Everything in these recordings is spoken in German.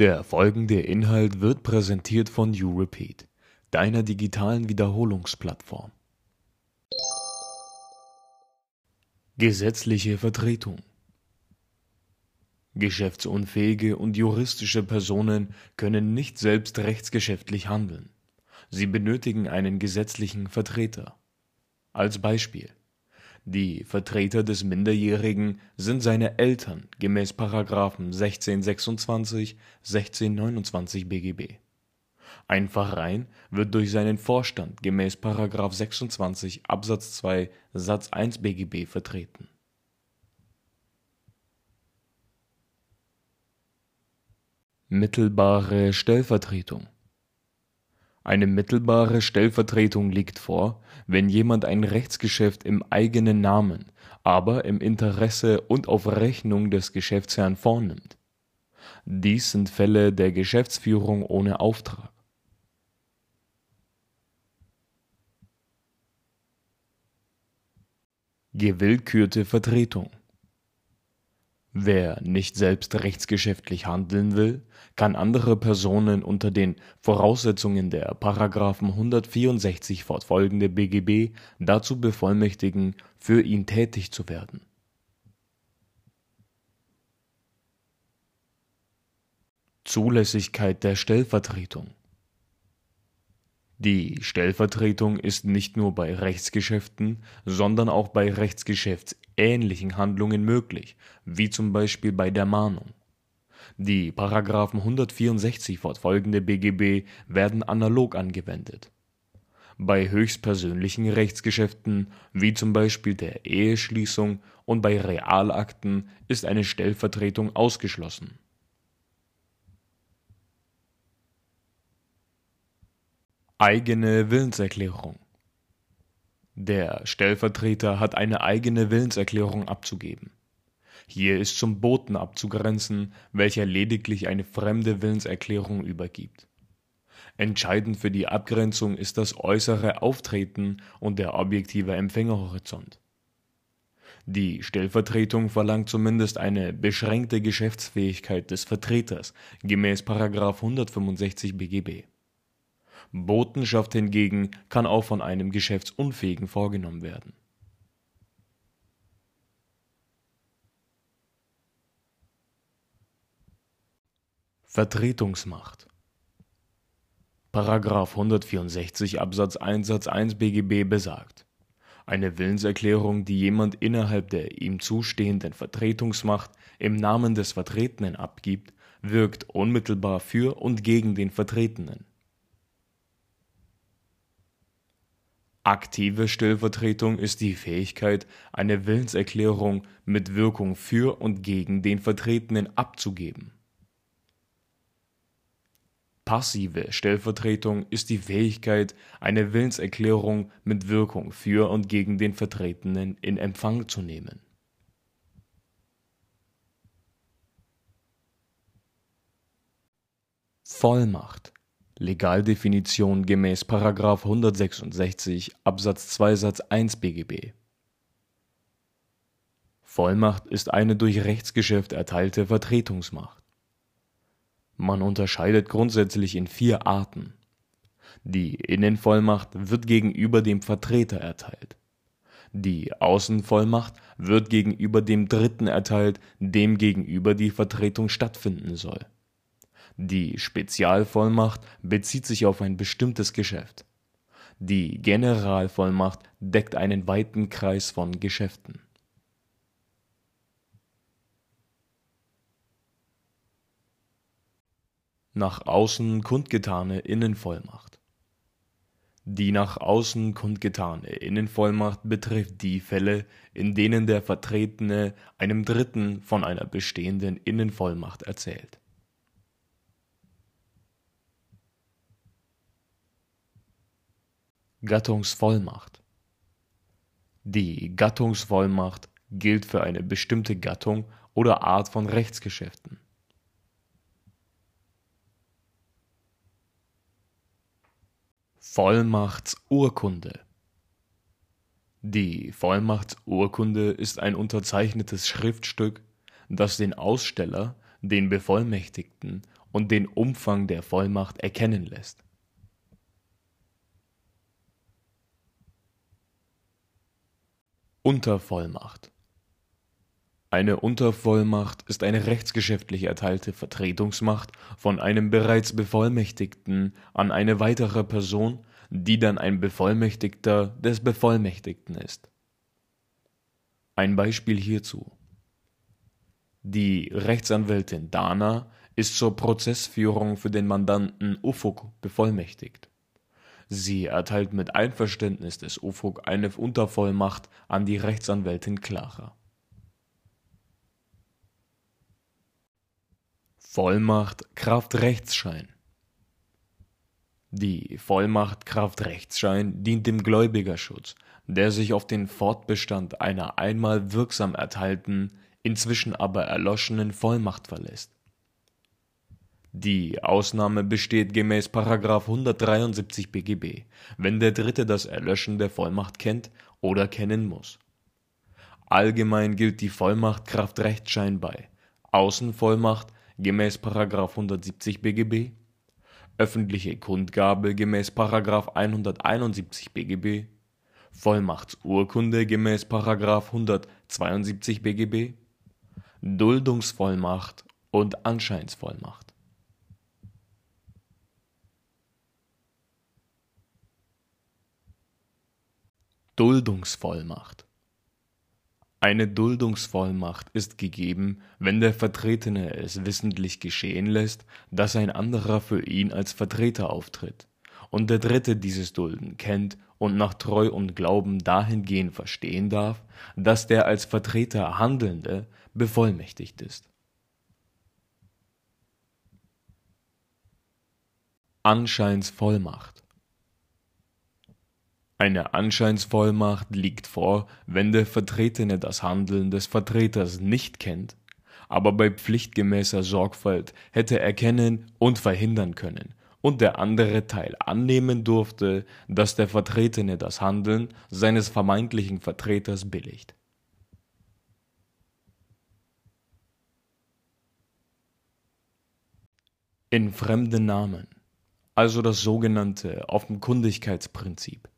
Der folgende Inhalt wird präsentiert von YouRepeat, deiner digitalen Wiederholungsplattform. Gesetzliche Vertretung Geschäftsunfähige und juristische Personen können nicht selbst rechtsgeschäftlich handeln. Sie benötigen einen gesetzlichen Vertreter. Als Beispiel die Vertreter des Minderjährigen sind seine Eltern gemäß § 1626, 1629 BGB. Ein Verein wird durch seinen Vorstand gemäß § 26 Absatz 2 Satz 1 BGB vertreten. Mittelbare Stellvertretung eine mittelbare Stellvertretung liegt vor, wenn jemand ein Rechtsgeschäft im eigenen Namen, aber im Interesse und auf Rechnung des Geschäftsherrn vornimmt. Dies sind Fälle der Geschäftsführung ohne Auftrag. Gewillkürte Vertretung Wer nicht selbst rechtsgeschäftlich handeln will, kann andere Personen unter den Voraussetzungen der § 164 fortfolgende BGB dazu bevollmächtigen, für ihn tätig zu werden. Zulässigkeit der Stellvertretung die Stellvertretung ist nicht nur bei Rechtsgeschäften, sondern auch bei rechtsgeschäftsähnlichen Handlungen möglich, wie zum Beispiel bei der Mahnung. Die § 164 fortfolgende BGB werden analog angewendet. Bei höchstpersönlichen Rechtsgeschäften, wie zum Beispiel der Eheschließung und bei Realakten, ist eine Stellvertretung ausgeschlossen Eigene Willenserklärung Der Stellvertreter hat eine eigene Willenserklärung abzugeben. Hier ist zum Boten abzugrenzen, welcher lediglich eine fremde Willenserklärung übergibt. Entscheidend für die Abgrenzung ist das äußere Auftreten und der objektive Empfängerhorizont. Die Stellvertretung verlangt zumindest eine beschränkte Geschäftsfähigkeit des Vertreters gemäß 165 BGB Botenschaft hingegen kann auch von einem Geschäftsunfähigen vorgenommen werden. Vertretungsmacht Paragraph 164 Absatz 1 Satz 1 BGB besagt: Eine Willenserklärung, die jemand innerhalb der ihm zustehenden Vertretungsmacht im Namen des Vertretenen abgibt, wirkt unmittelbar für und gegen den Vertretenen Aktive Stellvertretung ist die Fähigkeit, eine Willenserklärung mit Wirkung für und gegen den Vertretenen abzugeben. Passive Stellvertretung ist die Fähigkeit, eine Willenserklärung mit Wirkung für und gegen den Vertretenen in Empfang zu nehmen. Vollmacht Legaldefinition gemäß § 166 Absatz 2 Satz 1 BGB Vollmacht ist eine durch Rechtsgeschäft erteilte Vertretungsmacht. Man unterscheidet grundsätzlich in vier Arten. Die Innenvollmacht wird gegenüber dem Vertreter erteilt. Die Außenvollmacht wird gegenüber dem Dritten erteilt, dem gegenüber die Vertretung stattfinden soll die Spezialvollmacht bezieht sich auf ein bestimmtes Geschäft. Die Generalvollmacht deckt einen weiten Kreis von Geschäften. Nach außen kundgetane Innenvollmacht Die nach außen kundgetane Innenvollmacht betrifft die Fälle, in denen der Vertretene einem Dritten von einer bestehenden Innenvollmacht erzählt Gattungsvollmacht Die Gattungsvollmacht gilt für eine bestimmte Gattung oder Art von Rechtsgeschäften. Vollmachtsurkunde Die Vollmachtsurkunde ist ein unterzeichnetes Schriftstück, das den Aussteller, den Bevollmächtigten und den Umfang der Vollmacht erkennen lässt. Untervollmacht Eine Untervollmacht ist eine rechtsgeschäftlich erteilte Vertretungsmacht von einem bereits Bevollmächtigten an eine weitere Person, die dann ein Bevollmächtigter des Bevollmächtigten ist. Ein Beispiel hierzu. Die Rechtsanwältin Dana ist zur Prozessführung für den Mandanten Ufuk bevollmächtigt. Sie erteilt mit Einverständnis des Ufuk eine Untervollmacht an die Rechtsanwältin Clara. Vollmacht Kraft Rechtsschein Die Vollmacht Kraft Rechtsschein dient dem Gläubigerschutz, der sich auf den Fortbestand einer einmal wirksam erteilten, inzwischen aber erloschenen Vollmacht verlässt die Ausnahme besteht gemäß § 173 BGB, wenn der Dritte das Erlöschen der Vollmacht kennt oder kennen muss. Allgemein gilt die Vollmacht Kraft Rechtsschein bei Außenvollmacht gemäß § 170 BGB, öffentliche Kundgabe gemäß § 171 BGB, Vollmachtsurkunde gemäß § 172 BGB, Duldungsvollmacht und Anscheinsvollmacht Duldungsvollmacht Eine Duldungsvollmacht ist gegeben, wenn der Vertretene es wissentlich geschehen lässt, dass ein anderer für ihn als Vertreter auftritt, und der Dritte dieses Dulden kennt und nach Treu und Glauben dahingehend verstehen darf, dass der als Vertreter Handelnde bevollmächtigt ist. Anscheinsvollmacht eine Anscheinsvollmacht liegt vor, wenn der Vertretene das Handeln des Vertreters nicht kennt, aber bei pflichtgemäßer Sorgfalt hätte erkennen und verhindern können und der andere Teil annehmen durfte, dass der Vertretene das Handeln seines vermeintlichen Vertreters billigt. In fremden Namen, also das sogenannte Offenkundigkeitsprinzip.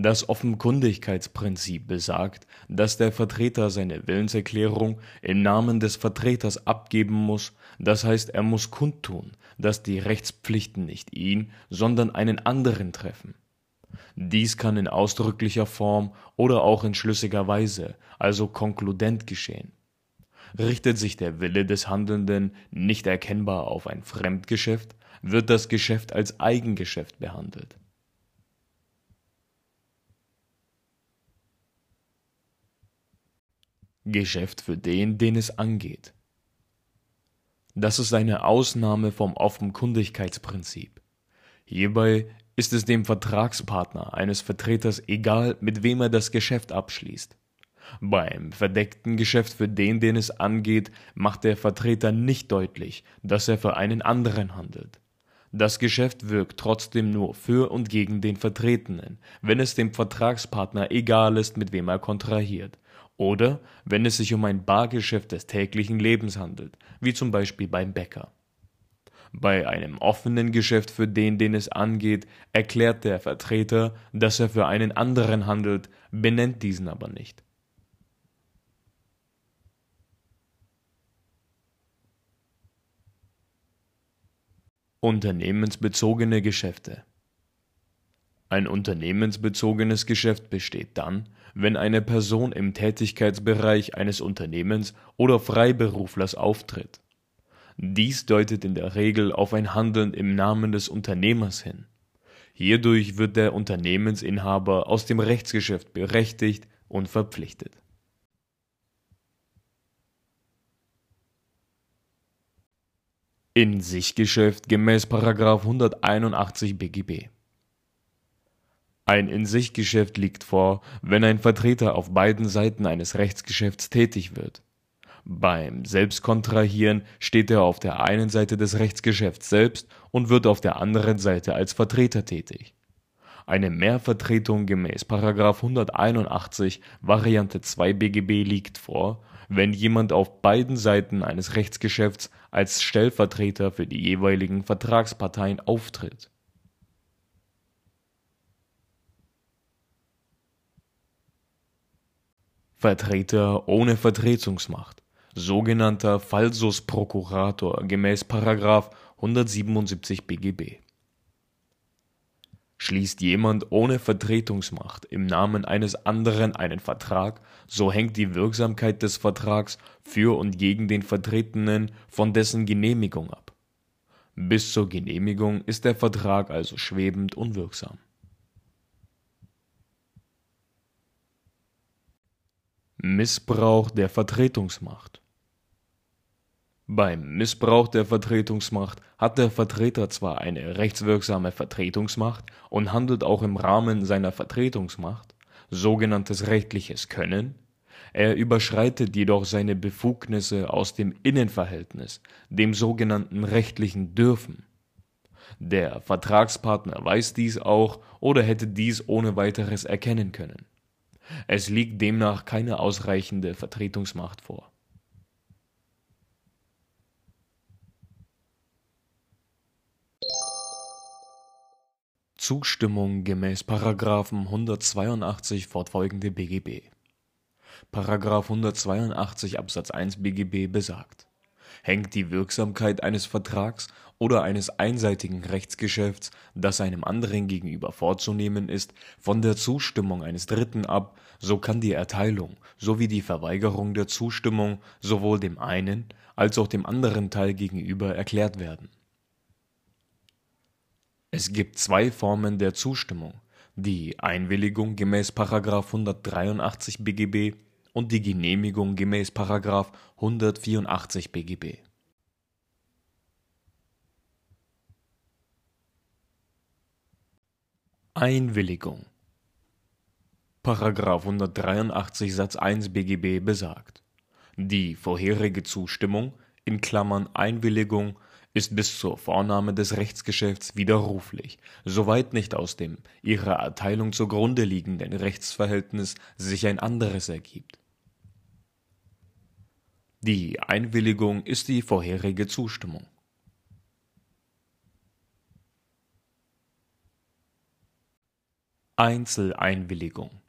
Das Offenkundigkeitsprinzip besagt, dass der Vertreter seine Willenserklärung im Namen des Vertreters abgeben muss, das heißt er muss kundtun, dass die Rechtspflichten nicht ihn, sondern einen anderen treffen. Dies kann in ausdrücklicher Form oder auch in schlüssiger Weise, also konkludent geschehen. Richtet sich der Wille des Handelnden nicht erkennbar auf ein Fremdgeschäft, wird das Geschäft als Eigengeschäft behandelt Geschäft für den, den es angeht. Das ist eine Ausnahme vom Offenkundigkeitsprinzip. Hierbei ist es dem Vertragspartner eines Vertreters egal, mit wem er das Geschäft abschließt. Beim verdeckten Geschäft für den, den es angeht, macht der Vertreter nicht deutlich, dass er für einen anderen handelt. Das Geschäft wirkt trotzdem nur für und gegen den Vertretenen, wenn es dem Vertragspartner egal ist, mit wem er kontrahiert, oder wenn es sich um ein Bargeschäft des täglichen Lebens handelt, wie zum Beispiel beim Bäcker. Bei einem offenen Geschäft für den, den es angeht, erklärt der Vertreter, dass er für einen anderen handelt, benennt diesen aber nicht. Unternehmensbezogene Geschäfte Ein unternehmensbezogenes Geschäft besteht dann, wenn eine Person im Tätigkeitsbereich eines Unternehmens oder Freiberuflers auftritt. Dies deutet in der Regel auf ein Handeln im Namen des Unternehmers hin. Hierdurch wird der Unternehmensinhaber aus dem Rechtsgeschäft berechtigt und verpflichtet. In sich Geschäft gemäß 181 BGB ein In-sich-Geschäft liegt vor, wenn ein Vertreter auf beiden Seiten eines Rechtsgeschäfts tätig wird. Beim Selbstkontrahieren steht er auf der einen Seite des Rechtsgeschäfts selbst und wird auf der anderen Seite als Vertreter tätig. Eine Mehrvertretung gemäß 181 Variante 2 BGB liegt vor, wenn jemand auf beiden Seiten eines Rechtsgeschäfts als Stellvertreter für die jeweiligen Vertragsparteien auftritt. Vertreter ohne Vertretungsmacht, sogenannter Falsus procurator gemäß 177 BGB Schließt jemand ohne Vertretungsmacht im Namen eines anderen einen Vertrag, so hängt die Wirksamkeit des Vertrags für und gegen den Vertretenen von dessen Genehmigung ab. Bis zur Genehmigung ist der Vertrag also schwebend unwirksam. Missbrauch der Vertretungsmacht beim Missbrauch der Vertretungsmacht hat der Vertreter zwar eine rechtswirksame Vertretungsmacht und handelt auch im Rahmen seiner Vertretungsmacht (sogenanntes rechtliches Können), er überschreitet jedoch seine Befugnisse aus dem Innenverhältnis, dem sogenannten rechtlichen Dürfen. Der Vertragspartner weiß dies auch oder hätte dies ohne weiteres erkennen können. Es liegt demnach keine ausreichende Vertretungsmacht vor Zustimmung gemäß § 182 fortfolgende BGB. § 182 Absatz 1 BGB besagt: Hängt die Wirksamkeit eines Vertrags oder eines einseitigen Rechtsgeschäfts, das einem anderen gegenüber vorzunehmen ist, von der Zustimmung eines Dritten ab, so kann die Erteilung sowie die Verweigerung der Zustimmung sowohl dem einen als auch dem anderen Teil gegenüber erklärt werden es gibt zwei Formen der Zustimmung: die Einwilligung gemäß § 183 BGB und die Genehmigung gemäß § 184 BGB. Einwilligung § 183 Satz 1 BGB besagt: Die vorherige Zustimmung in Klammern (Einwilligung ist bis zur Vornahme des Rechtsgeschäfts widerruflich, soweit nicht aus dem ihrer Erteilung zugrunde liegenden Rechtsverhältnis sich ein anderes ergibt. Die Einwilligung ist die vorherige Zustimmung. Einzeleinwilligung.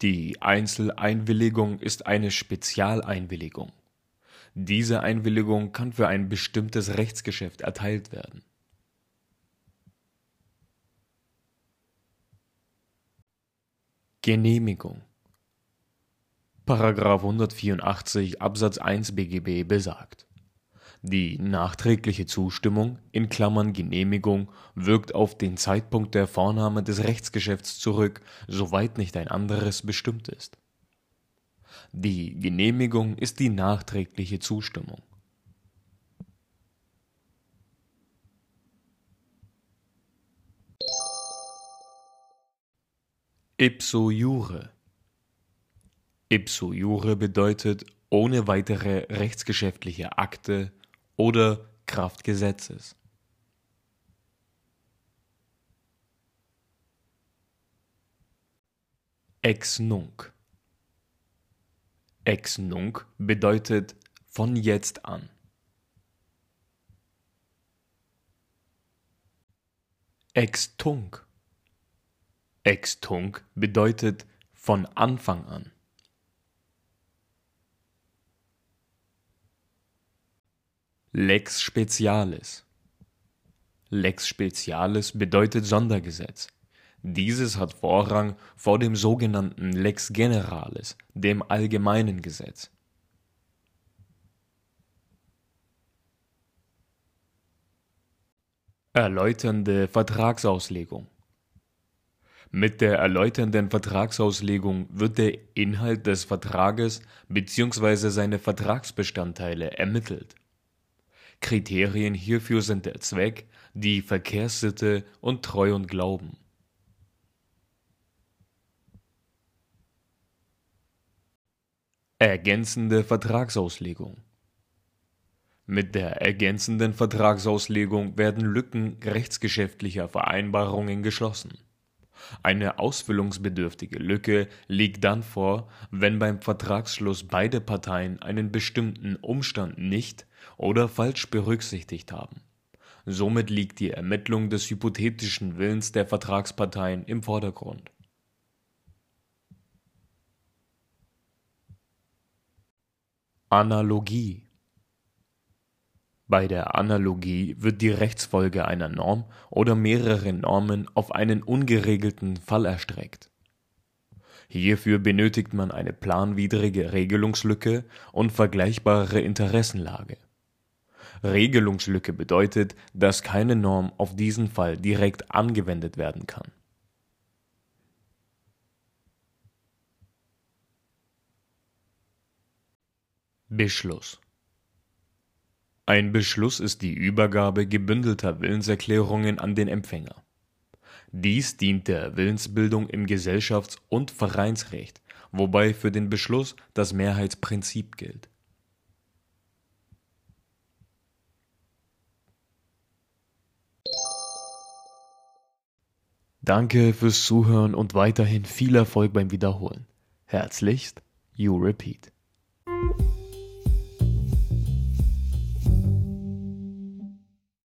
Die Einzeleinwilligung ist eine Spezialeinwilligung. Diese Einwilligung kann für ein bestimmtes Rechtsgeschäft erteilt werden. Genehmigung § 184 Absatz 1 BGB besagt: Die nachträgliche Zustimmung in Klammern (Genehmigung) wirkt auf den Zeitpunkt der Vornahme des Rechtsgeschäfts zurück, soweit nicht ein anderes bestimmt ist die Genehmigung ist die nachträgliche Zustimmung. Ipso jure Ipso jure bedeutet ohne weitere rechtsgeschäftliche Akte oder Kraft Gesetzes. Ex nunc Ex nunc bedeutet von jetzt an. Ex tunc. Ex tunc bedeutet von Anfang an. Lex specialis. Lex specialis bedeutet Sondergesetz. Dieses hat Vorrang vor dem sogenannten lex generalis, dem allgemeinen Gesetz. Erläuternde Vertragsauslegung Mit der erläuternden Vertragsauslegung wird der Inhalt des Vertrages bzw. seine Vertragsbestandteile ermittelt. Kriterien hierfür sind der Zweck, die Verkehrssitte und Treu und Glauben Ergänzende Vertragsauslegung Mit der ergänzenden Vertragsauslegung werden Lücken rechtsgeschäftlicher Vereinbarungen geschlossen. Eine ausfüllungsbedürftige Lücke liegt dann vor, wenn beim Vertragsschluss beide Parteien einen bestimmten Umstand nicht oder falsch berücksichtigt haben. Somit liegt die Ermittlung des hypothetischen Willens der Vertragsparteien im Vordergrund. Analogie bei der Analogie wird die Rechtsfolge einer Norm oder mehrerer Normen auf einen ungeregelten Fall erstreckt. Hierfür benötigt man eine planwidrige Regelungslücke und vergleichbare Interessenlage. Regelungslücke bedeutet, dass keine Norm auf diesen Fall direkt angewendet werden kann. Beschluss ein Beschluss ist die Übergabe gebündelter Willenserklärungen an den Empfänger. Dies dient der Willensbildung im Gesellschafts und Vereinsrecht, wobei für den Beschluss das Mehrheitsprinzip gilt. Danke fürs Zuhören und weiterhin viel Erfolg beim Wiederholen. Herzlichst, You Repeat.